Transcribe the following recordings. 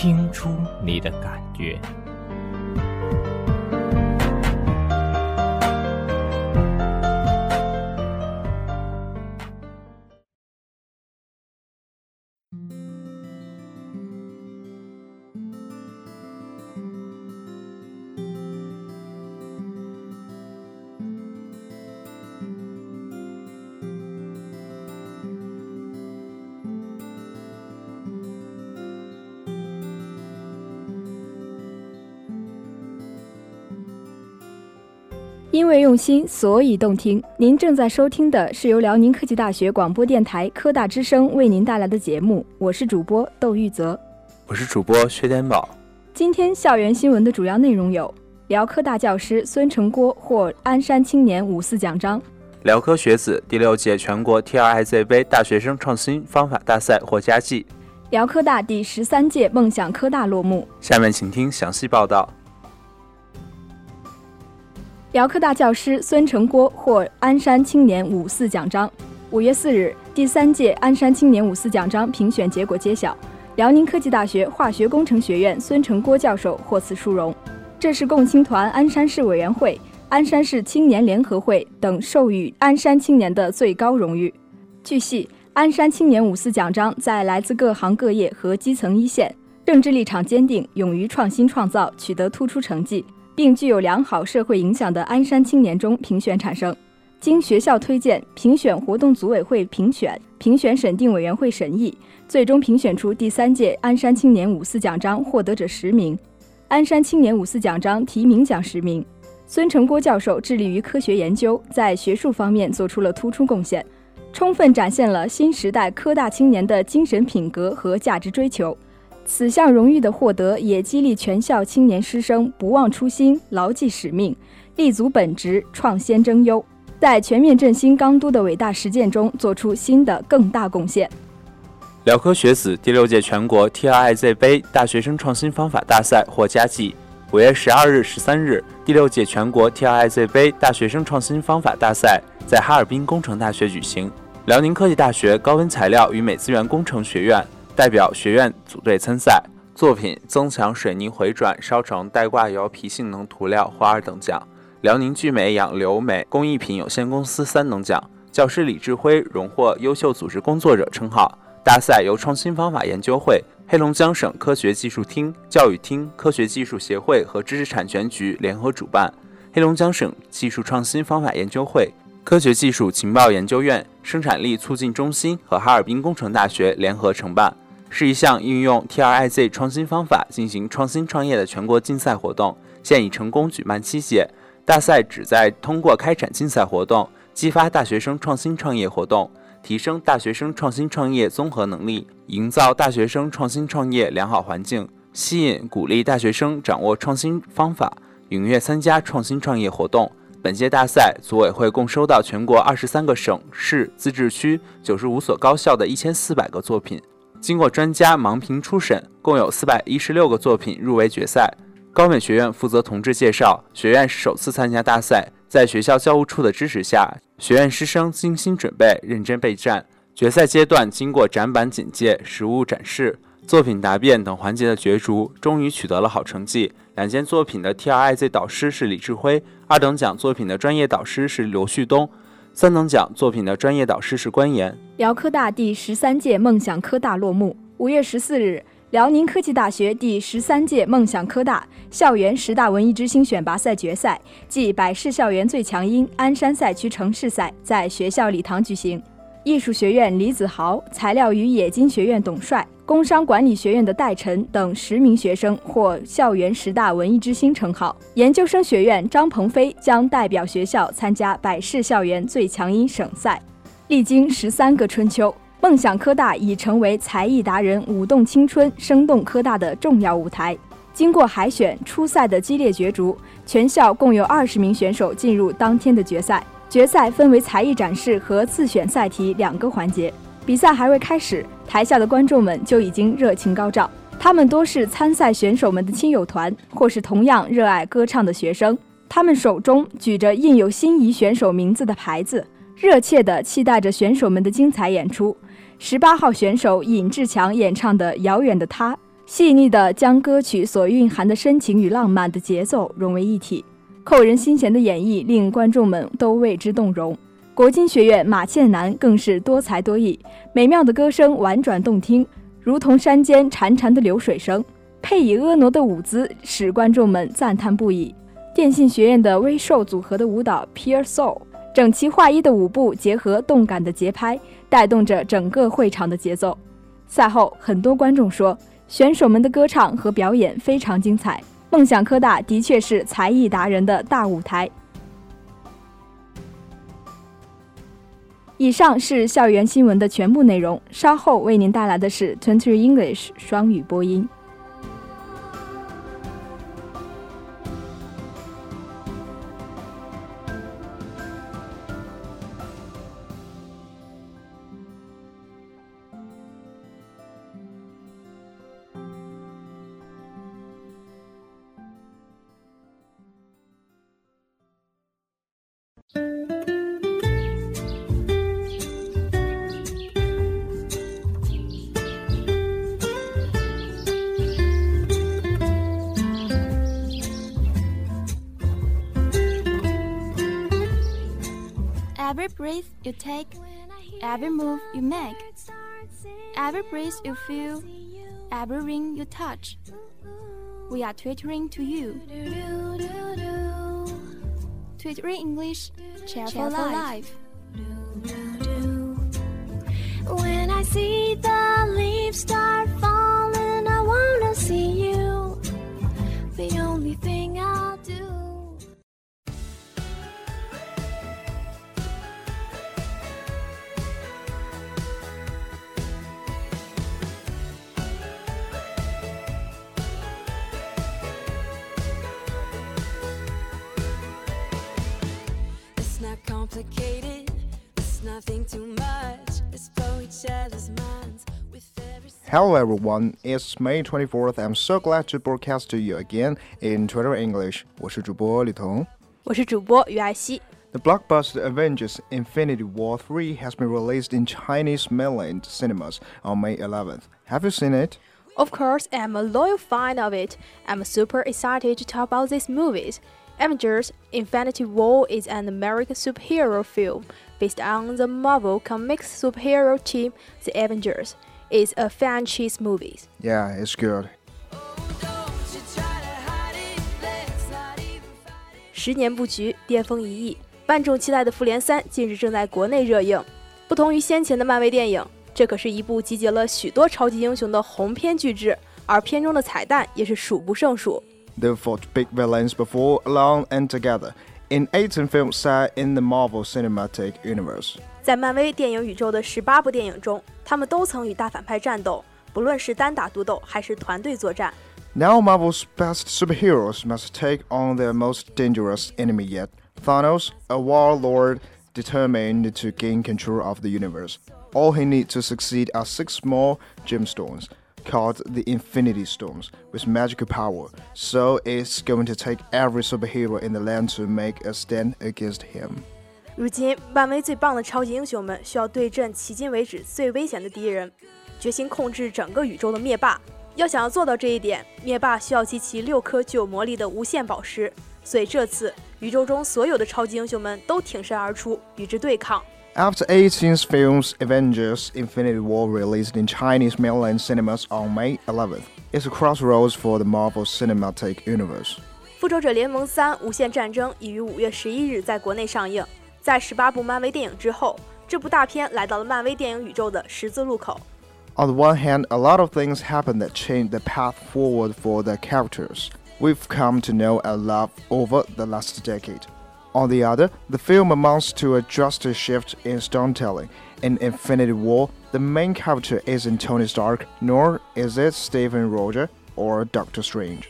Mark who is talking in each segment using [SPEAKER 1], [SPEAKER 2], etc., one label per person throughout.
[SPEAKER 1] 听出你的感觉。
[SPEAKER 2] 因为用心，所以动听。您正在收听的是由辽宁科技大学广播电台科大之声为您带来的节目，我是主播窦玉泽。
[SPEAKER 3] 我是主播薛天宝。
[SPEAKER 2] 今天校园新闻的主要内容有：辽科大教师孙成郭获鞍山青年五四奖章；
[SPEAKER 3] 辽科学子第六届全国 TRIZ 杯大学生创新方法大赛获佳绩。
[SPEAKER 2] 辽科大第十三届梦想科大落幕。
[SPEAKER 3] 下面请听详细报道。
[SPEAKER 2] 辽科大教师孙成郭获鞍山青年五四奖章。五月四日，第三届鞍山青年五四奖章评选结果揭晓，辽宁科技大学化学工程学院孙成郭教授获此殊荣。这是共青团鞍山市委员会、鞍山市青年联合会等授予鞍山青年的最高荣誉。据悉，鞍山青年五四奖章在来自各行各业和基层一线，政治立场坚定、勇于创新创造，取得突出成绩。并具有良好社会影响的鞍山青年中评选产生，经学校推荐、评选活动组委会评选、评选审定委员会审议，最终评选出第三届鞍山青年五四奖章获得者十名。鞍山青年五四奖章提名奖十名。孙成郭教授致力于科学研究，在学术方面做出了突出贡献，充分展现了新时代科大青年的精神品格和价值追求。此项荣誉的获得，也激励全校青年师生不忘初心、牢记使命、立足本职、创先争优，在全面振兴钢都的伟大实践中做出新的更大贡献。
[SPEAKER 3] 辽科学子第六届全国 TRIZ 杯大学生创新方法大赛获佳绩。五月十二日、十三日，第六届全国 TRIZ 杯大学生创新方法大赛在哈尔滨工程大学举行。辽宁科技大学高温材料与美资源工程学院代表学院组队参赛，作品增强水泥回转烧成带挂油皮性能涂料获二等奖。辽宁聚美养流美工艺品有限公司三等奖。教师李志辉荣获优秀组织工作者称号。大赛由创新方法研究会、黑龙江省科学技术厅、教育厅、科学技术协会和知识产权局联合主办，黑龙江省技术创新方法研究会、科学技术情报研究院、生产力促进中心和哈尔滨工程大学联合承办，是一项运用 TRIZ 创新方法进行创新创业的全国竞赛活动，现已成功举办七届。大赛旨在通过开展竞赛活动，激发大学生创新创业活动。提升大学生创新创业综合能力，营造大学生创新创业良好环境，吸引鼓励大学生掌握创新方法，踊跃参加创新创业活动。本届大赛组委会共收到全国二十三个省市自治区九十五所高校的一千四百个作品，经过专家盲评初审，共有四百一十六个作品入围决赛。高美学院负责同志介绍，学院是首次参加大赛。在学校教务处的支持下，学院师生精心准备、认真备战。决赛阶段经过展板简介、实物展示、作品答辩等环节的角逐，终于取得了好成绩。两件作品的 TRIZ 导师是李志辉，二等奖作品的专业导师是刘旭东，三等奖作品的专业导师是关岩。
[SPEAKER 2] 辽科大第十三届梦想科大落幕。五月十四日。辽宁科技大学第十三届梦想科大校园十大文艺之星选拔赛决赛暨百事校园最强音鞍山赛区城市赛在学校礼堂举行。艺术学院李子豪、材料与冶金学院董帅、工商管理学院的戴晨等十名学生获校园十大文艺之星称号。研究生学院张鹏飞将代表学校参加百事校园最强音省赛。历经十三个春秋。梦想科大已成为才艺达人舞动青春、生动科大的重要舞台。经过海选、初赛的激烈角逐，全校共有二十名选手进入当天的决赛。决赛分为才艺展示和自选赛题两个环节。比赛还未开始，台下的观众们就已经热情高涨。他们多是参赛选手们的亲友团，或是同样热爱歌唱的学生。他们手中举着印有心仪选手名字的牌子，热切地期待着选手们的精彩演出。十八号选手尹志强演唱的《遥远的他》，细腻地将歌曲所蕴含的深情与浪漫的节奏融为一体，扣人心弦的演绎令观众们都为之动容。国金学院马倩楠更是多才多艺，美妙的歌声婉转动听。如同山间潺潺的流水声，配以婀娜的舞姿，使观众们赞叹不已。电信学院的微瘦组合的舞蹈 Pure Soul，整齐划一的舞步结合动感的节拍，带动着整个会场的节奏。赛后，很多观众说，选手们的歌唱和表演非常精彩。梦想科大的确是才艺达人的大舞台。以上是校园新闻的全部内容。稍后为您带来的是 Twenty English 双语播音。
[SPEAKER 4] Take, every move you make, every breeze you feel, every ring you touch, we are twittering to you. Twittering English, cheer for life.
[SPEAKER 5] When I see the leaves start falling, I wanna see you. The only thing I'll
[SPEAKER 6] Hello everyone, it's May 24th. I'm so glad to broadcast to you again in Twitter English. 我是主播李桐，
[SPEAKER 7] 我是主播于爱希。
[SPEAKER 6] The blockbuster Avengers Infinity War 3 has been released in Chinese mainland cinemas on May 11th. Have you seen it?
[SPEAKER 7] Of course, I'm a loyal fan of it. I'm super excited to talk about these movies. Avengers Infinity War is an American superhero film based on the Marvel Comics superhero team, the Avengers It's a franchise movie.
[SPEAKER 6] Yeah, it's good.
[SPEAKER 8] Don't you try to hide it, let's not even fight it.
[SPEAKER 7] 十年布局，巅峰一役，万众期待的《复联三》近日正在国内热映。不同于先前的漫威电影，这可是一部集结了许多超级英雄的鸿篇巨制，而片中的彩蛋也是数不胜数。
[SPEAKER 6] They fought big villains before, alone and together, in 18 films set in the Marvel Cinematic Universe.
[SPEAKER 7] 在漫威电影宇宙的十八部电影中，他们都曾与大反派战斗，不论是单打独斗还是团队作战。
[SPEAKER 6] Now Marvel's best superheroes must take on their most dangerous enemy yet, Thanos, a warlord determined to gain control of the universe. All he needs to succeed are six small gemstones, called the Infinity Stones, with magical power. So it's going to take every superhero in the land to make a stand against him.
[SPEAKER 7] 如今，漫威最棒的超级英雄们需要对阵迄今为止最危险的敌人，决心控制整个宇宙的灭霸。要想要做到这一点，灭霸需要集齐六颗具有魔力的无限宝石。所以这次，宇宙中所有的超级英雄们都挺身而出，与之对抗。
[SPEAKER 6] After 18 films, Avengers Infinity War released in Chinese mainland cinemas on May 11th. It's a crossroads for the Marvel Cinematic Universe.
[SPEAKER 7] 复仇者联盟三：无限战争已于五月十一日在国内上映。 在十八部漫威电影之后，这部大片来到了漫威电影宇宙的十字路口。
[SPEAKER 6] On the one hand, a lot of things happened that changed the path forward for the characters we've come to know and love over the last decade. On the other, the film amounts to a drastic shift in storytelling. In Infinity War, the main character isn't Tony Stark, nor is it Stephen Roger or Doctor Strange.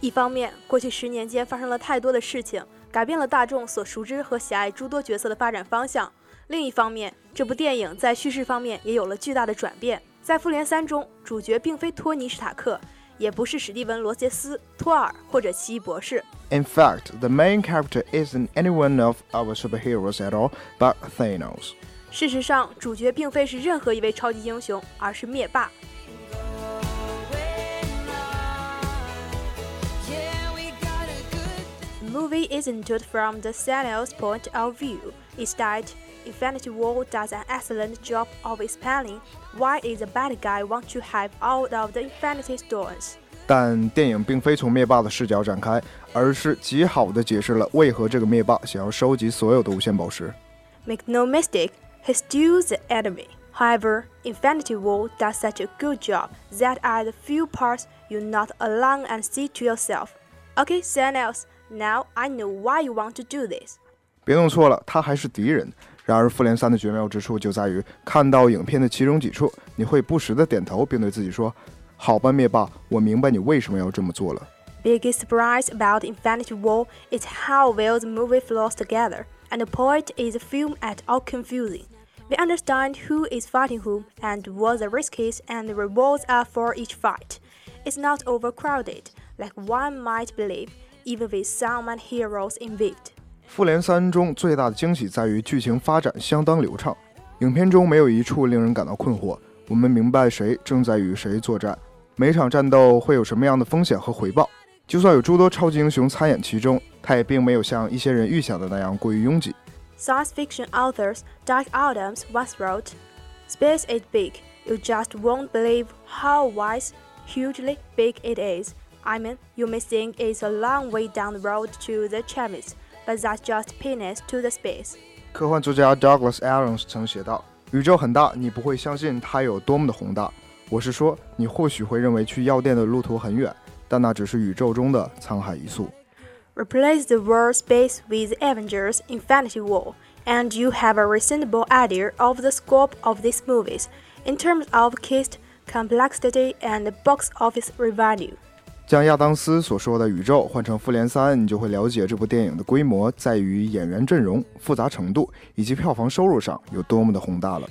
[SPEAKER 7] 一方面，过去十年间发生了太多的事情， 改变了大众所熟知和喜爱诸多角色的发展方向；另一方面，这部电影在叙事方面也有了巨大的转变。在《复联三》中，主角并非托尼·史塔克，也不是史蒂文·罗杰斯、托尔或者奇异博士。
[SPEAKER 6] In fact, the main character isn't any one of our superheroes at all, but Thanos.
[SPEAKER 7] 事实上，主角并非是任何一位超级英雄，而是灭霸。movie isn't told from the Thanos point of view. Instead, Infinity War does an excellent job of explaining why is the bad guy want to have all of the Infinity Stones.
[SPEAKER 6] 但电影并非从灭霸的视角展开，而是极好的解释了为何这个灭霸想要收集所有的无限宝石。
[SPEAKER 7] Make no mistake, he's still the enemy. However, Infinity War does such a good job that at the few parts you're not alone and see to yourself. Okay, Thanos, now I know why you want to do this.
[SPEAKER 6] 别弄错了，他还是敌人。然而，《复联三》的绝妙之处就在于，看到影片的其中几处，你会不时地点头，并对自己说：“好吧，灭霸，我明白你为什么要这么做了。”
[SPEAKER 7] Biggest surprise about Infinity War is how well the movie flows together, and the point is the film at all confusing. We understand who is fighting whom and what the risks and the rewards are for each fight. It's not overcrowded, like one might believe, Even with so many heroes involved.
[SPEAKER 6] 《复联三》中最大的惊喜在于剧情发展相当流畅，影片中没有一处令人感到困惑。我们明白谁正在与谁作战，每场战斗会有什么样的风险和回报。就算有诸多超级英雄参演其中，它也并没有像一些人预想的那样过于拥挤。
[SPEAKER 7] Science fiction authors Doug Adams once wrote, Space is big, you just won't believe how wise, hugely big it is. I mean, you may think it's a long way down the road to the Chemis, but that's just peanuts to the space.
[SPEAKER 6] 科幻作家 Douglas Adams 曾写道：“宇宙很大，你不会相信它有多么的宏大。我是说，你或许会认为去药店的路途很远，但那只是宇宙中的沧海一粟。”
[SPEAKER 7] Replace the word space with Avengers Infinity War, and you have a reasonable idea of the scope of these movies in terms of cast, complexity, and box office revenue.
[SPEAKER 6] 将亚当斯所说的宇宙换成复联三，你就会了解这部电影的规模在于演员阵容、复杂程度以及票房收入上有多么的宏大了。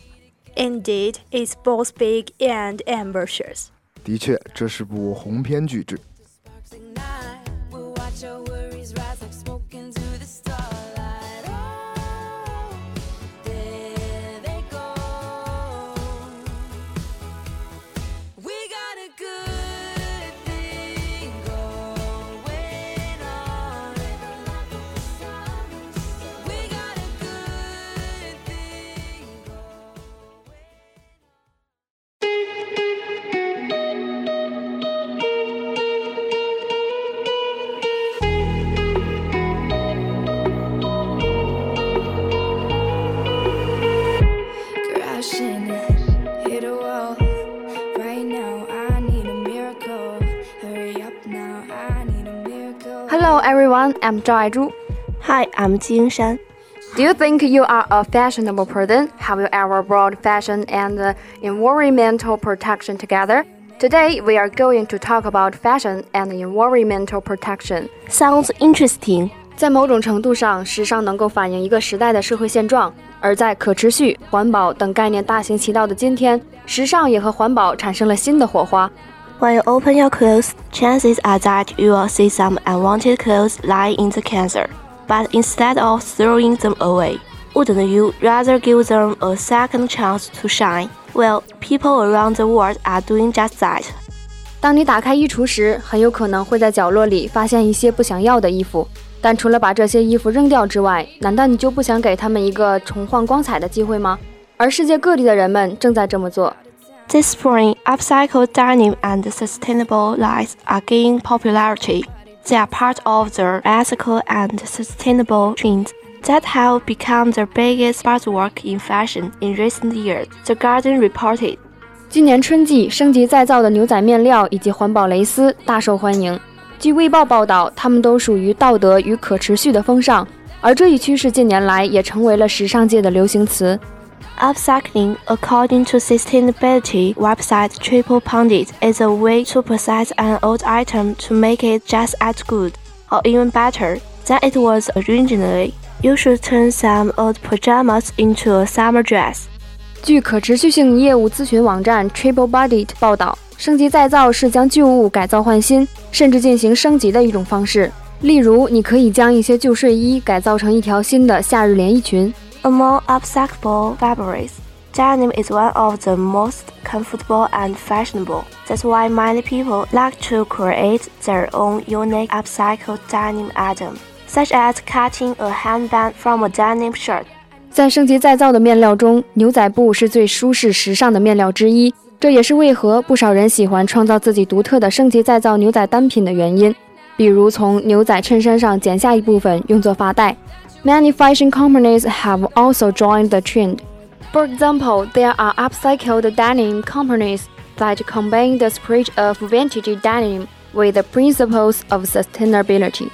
[SPEAKER 7] Indeed, it's both big and ambitious.
[SPEAKER 6] 的确，这是部鸿篇巨制。
[SPEAKER 9] everyone. I'm Zhao Aizhu.
[SPEAKER 10] Hi, I'm Yingshan.
[SPEAKER 9] Do you think you are a fashionable person? Have you ever brought fashion and uh, environmental protection together? Today, we are going to talk about fashion and environmental protection.
[SPEAKER 10] Sounds interesting.
[SPEAKER 9] 在某种程度上，时尚能够反映一个时代的社会现状。而在可持续、环保等概念大行其道的今天，时尚也和环保产生了新的火花。
[SPEAKER 10] When you open your clothes, chances are that you will see some unwanted clothes lying in the cancer. But instead of throwing them away, wouldn't you rather give them a second chance to shine? Well, people around the world are doing just that.
[SPEAKER 9] 当你打开衣橱时，很有可能会在角落里发现一些不想要的衣服。但除了把这些衣服扔掉之外，难道你就不想给他们一个重焕光彩的机会吗？而世界各地的人们正在这么做。
[SPEAKER 10] This spring, upcycled denim and sustainable lines are gaining popularity. They are part of the ethical and sustainable trends that have become the biggest buzzword in fashion in recent years, The Guardian reported.
[SPEAKER 9] 今年春季，升级再造的牛仔面料以及环保蕾丝大受欢迎。据《卫报》报道，它们都属于道德与可持续的风尚，而这一趋势近年来也成为了时尚界的流行词。
[SPEAKER 10] Upcycling, according to sustainability website Triple Pundit, is a way to process an old item to make it just as good, or even better, than it was originally. You should turn some old pajamas into a summer dress.
[SPEAKER 9] 据可持续性业务咨询网站 Triple Pundit 报道，升级再造是将旧物改造换新，甚至进行升级的一种方式。例如，你可以将一些旧睡衣改造成一条新的夏日连衣裙。
[SPEAKER 10] Among upcyclable fabrics, denim is one of the most comfortable and fashionable. That's why many people like to create their own unique upcycled denim item, such as cutting a handband from a denim shirt.
[SPEAKER 9] 在升级再造的面料中，牛仔布是最舒适时尚的面料之一，这也是为何不少人喜欢创造自己独特的升级再造牛仔单品的原因。比如从牛仔衬衫上剪下一部分用作发带。 Many fashion companies have also joined the trend. For example, there are upcycled denim companies that combine the spirit of vintage denim with the principles of sustainability.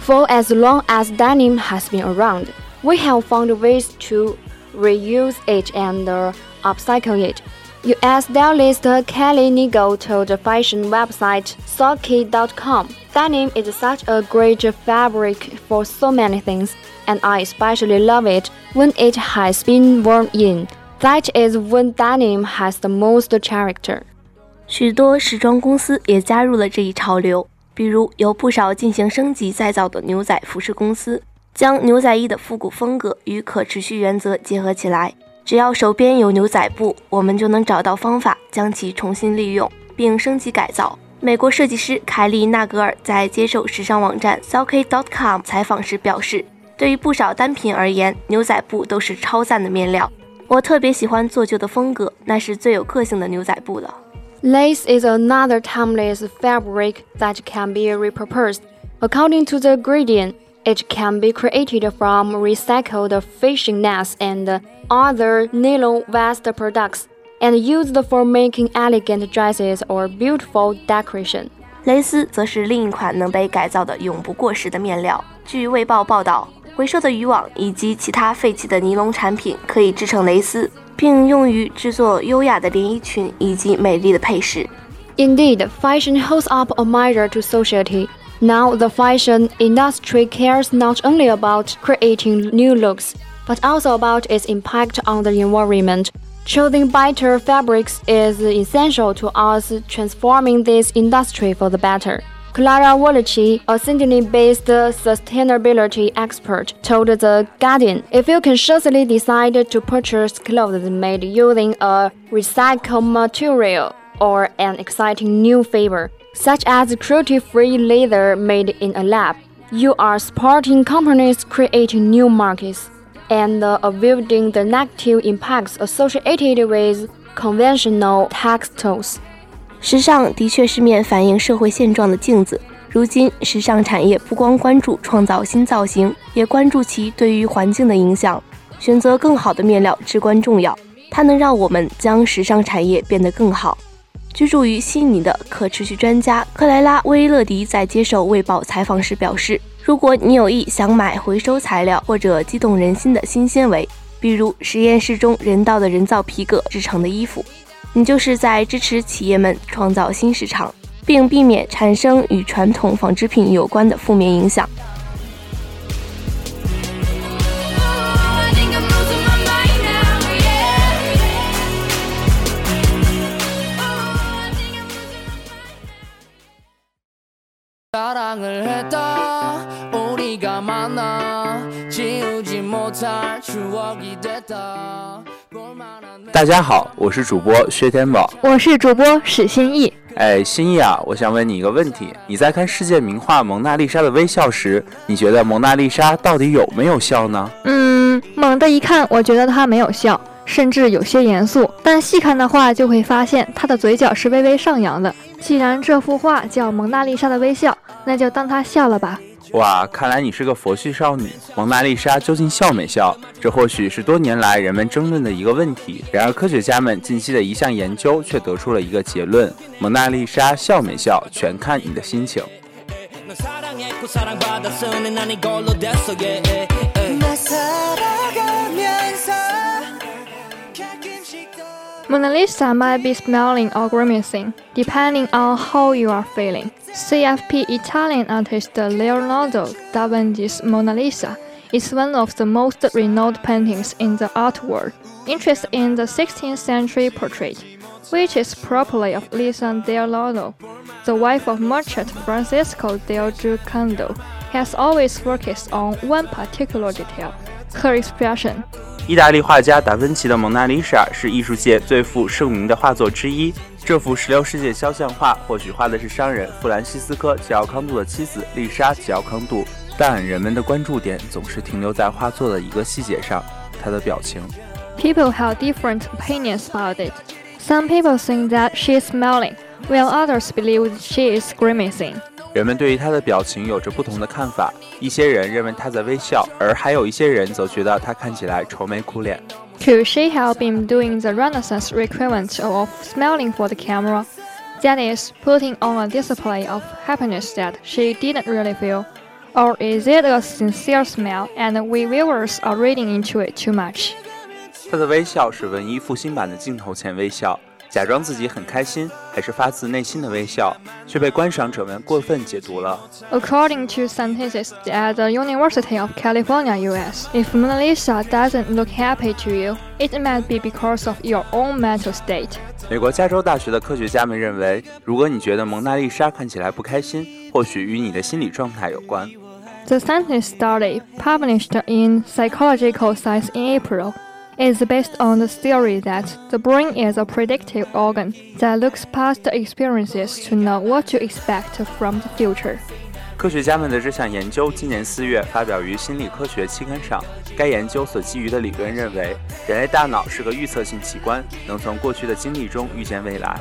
[SPEAKER 9] For as long as denim has been around, we have found ways to reuse it and upcycle it. US stylist Kelly Nigel told the fashion website Socky.com, Denim is such a great fabric for so many things, and I especially love it when it has been worn in. That is when denim has the most character.
[SPEAKER 10] 许多时装公司也加入了这一潮流，比如有不少进行升级再造的牛仔服饰公司，将牛仔衣的复古风格与可持续原则结合起来。 只要手边有牛仔布，我们就能找到方法将其重新利用并升级改造。美国设计师凯利·纳格尔在接受时尚网站 Socky.com 采访时表示：“对于不少单品而言，牛仔布都是超赞的面料。我特别喜欢做旧的风格，那是最有个性的牛仔布了。”
[SPEAKER 9] Lace is another timeless fabric that can be repurposed. According to the Guardian, it can be created from recycled fishing nets and other nylon vest products and used for making elegant dresses or beautiful decoration.
[SPEAKER 10] 蕾丝则是另一款能被改造的永不过时的面料。据《卫报》报道，回收的渔网以及其他废弃的尼龙产品可以制成蕾丝，并用于制作优雅的连衣裙以及美丽的配饰。
[SPEAKER 9] Indeed, fashion holds up a mirror to society. Now, the fashion industry cares not only about creating new looks, but also about its impact on the environment. Choosing better fabrics is essential to us transforming this industry for the better. Clara Vuletich, a Sydney-based sustainability expert, told The Guardian, if you consciously decide to purchase clothes made using a recycled material or an exciting new fiber, such as cruelty-free leather made in a lab, you are supporting companies creating new markets and uh, avoiding the negative impacts associated with conventional textiles.
[SPEAKER 10] 时尚的确是面反映社会现状的镜子。如今，时尚产业不光关注创造新造型，也关注其对于环境的影响。选择更好的面料至关重要，它能让我们将时尚产业变得更好。 居住于悉尼的可持续专家克莱拉·威勒迪在接受《卫报》采访时表示：“如果你有意想买回收材料或者激动人心的新纤维，比如实验室中人造的人造皮革制成的衣服，你就是在支持企业们创造新市场，并避免产生与传统纺织品有关的负面影响。”
[SPEAKER 11] 사랑을 했다 우리가 만나 지우지 못할 추억이 됐다
[SPEAKER 3] 大家好，我是主播薛天宝，
[SPEAKER 2] 我是主播史新义。
[SPEAKER 3] 哎，新义啊，我想问你一个问题：你在看世界名画《蒙娜丽莎的微笑》时，你觉得蒙娜丽莎到底有没有笑呢？
[SPEAKER 2] 嗯，猛的一看，我觉得她没有笑， 甚至有些严肃。但细看的话，就会发现她的嘴角是微微上扬的。既然这幅画叫《蒙娜丽莎的微笑》，那就当她笑了吧。
[SPEAKER 3] 哇，看来你是个佛系少女。蒙娜丽莎究竟笑没笑？这或许是多年来人们争论的一个问题。然而，科学家们近期的一项研究却得出了一个结论：蒙娜丽莎笑没笑，全看你的心情。
[SPEAKER 12] Mona Lisa might be smiling or grimacing, depending on how you are feeling. CFP Italian artist Leonardo da Vinci's Mona Lisa is one of the most renowned paintings in the art world. Interest in the 16th century portrait, which is properly of Lisa del Giocondo, the wife of merchant Francisco del Giocondo, has always focused on one particular detail, her expression.
[SPEAKER 3] 意大利画家达芬奇的《蒙娜丽莎》是艺术界最负盛名的画作之一。这幅16世纪肖像画或许画的是商人弗兰西斯科·吉奥康杜的妻子丽莎·吉奥康杜，但人们的关注点总是停留在画作的一个细节上——她的表情。
[SPEAKER 12] People have different opinions about it. Some people think that she is smiling, while others believe she is grimacing.
[SPEAKER 3] 人们对于她的表情有着不同的看法，一些人认为她在微笑，而还有一些人则觉得她看起来愁眉苦脸。
[SPEAKER 12] Could she have been doing the Renaissance equivalent of smiling for the camera? That is, putting on a display of happiness that she didn't really feel? Or is it a sincere smile and we viewers are reading into it too much?
[SPEAKER 3] 她的微笑是文艺复兴版的镜头前微笑。 假装自己很开心，还是发自内心的微笑，却被观赏者们过分解读了。
[SPEAKER 12] According to scientists at the University of California, U.S., if Mona Lisa doesn't look happy to you, it might be because of your own mental state.
[SPEAKER 3] 美国加州大学的科学家们认为，如果你觉得蒙娜丽莎看起来不开心，或许与你的心理状态有关。
[SPEAKER 12] The scientist study, published in Psychological Science in April, Is based on the theory that the brain is a predictive organ that looks past experiences to know what to expect from the future.
[SPEAKER 3] 科学家们的这项研究今年四月发表于《心理科学》期刊上。该研究所基于的理论认为，人类大脑是个预测性器官，能从过去的经历中预见未来。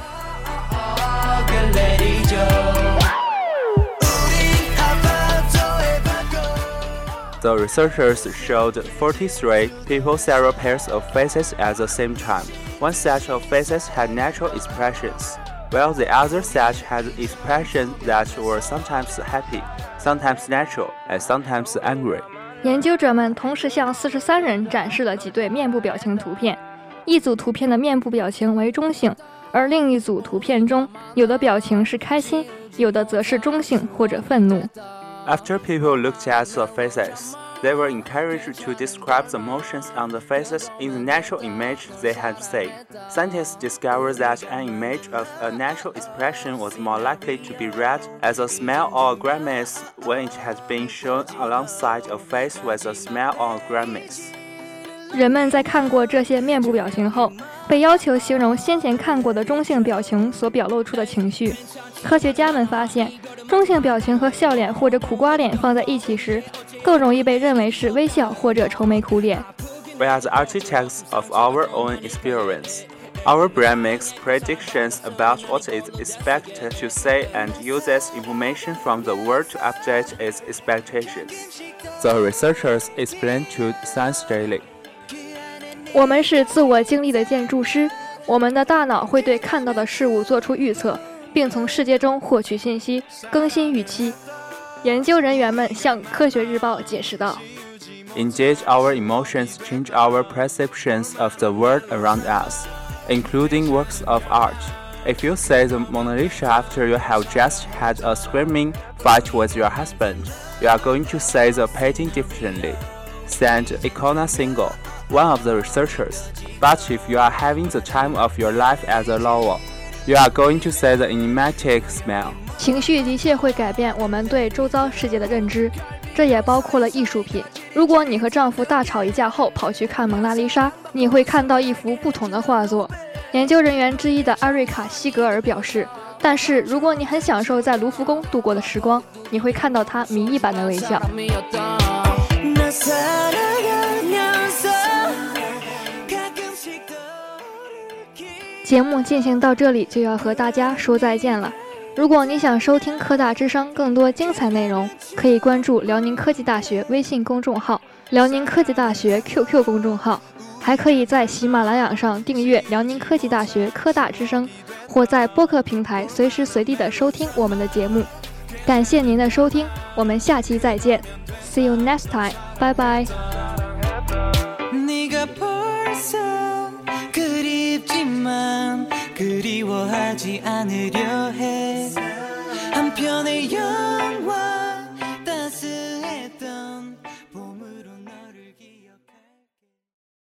[SPEAKER 3] The researchers showed 43 people several pairs of faces at the same time. One set of faces had natural expressions, while the other set had expressions that were sometimes happy, sometimes natural, and sometimes angry.
[SPEAKER 12] 研究者们同时向四十三人展示了几对面部表情图片，一组图片的面部表情为中性，而另一组图片中有的表情是开心，有的则是中性或者愤怒。
[SPEAKER 3] After people looked at the faces, they were encouraged to describe the emotions on the faces in the natural image they had seen. Scientists discovered that an image of a natural expression was more likely to be read as a smile or a grimace when it had been shown alongside a face with a smile or a grimace.
[SPEAKER 12] 人们在看过这些面部表情后，被要求形容先前看过的中性表情所表露出的情绪。科学家们发现， 中性表情和笑脸或者苦瓜脸放在一起时，更容易被认为是微笑或者愁眉苦脸。
[SPEAKER 3] We are the architects of our own experience. Our brain makes predictions about what is expected to say and uses information from the world to update its expectations. The researchers explained to Science Daily.
[SPEAKER 12] 我们是自我经历的建筑师，我们的大脑会对看到的事物做出预测， 并从世界中获取信息，更新预期。研究人员们向《科学日报》解释道
[SPEAKER 3] ：“Indeed, our emotions change our perceptions of the world around us, including works of art. If you see the Mona Lisa after you have just had a screaming fight with your husband, you are going to see the painting differently," said Erika Siegel, one of the researchers. "But if you are having the time of your life as a lover," you are going to say the enigmatic smile.
[SPEAKER 12] 情绪的确会改变我们对周遭世界的认知，这也包括了艺术品。如果你和丈夫大吵一架后跑去看蒙娜丽莎，你会看到一幅不同的画作。研究人员之一的艾瑞卡·西格尔表示，但是如果你很享受在卢浮宫度过的时光，你会看到他谜一般的微笑。节目进行到这里就要和大家说再见了。如果你想收听科大之声更多精彩内容，可以关注辽宁科技大学微信公众号、辽宁科技大学 QQ 公众号，还可以在喜马拉雅上订阅辽宁科技大学科大之声，或在播客平台随时随地的收听我们的节目。感谢您的收听，我们下期再见，See you next time，拜拜。
[SPEAKER 13] 그리워하지 않으려 해. 한편의 여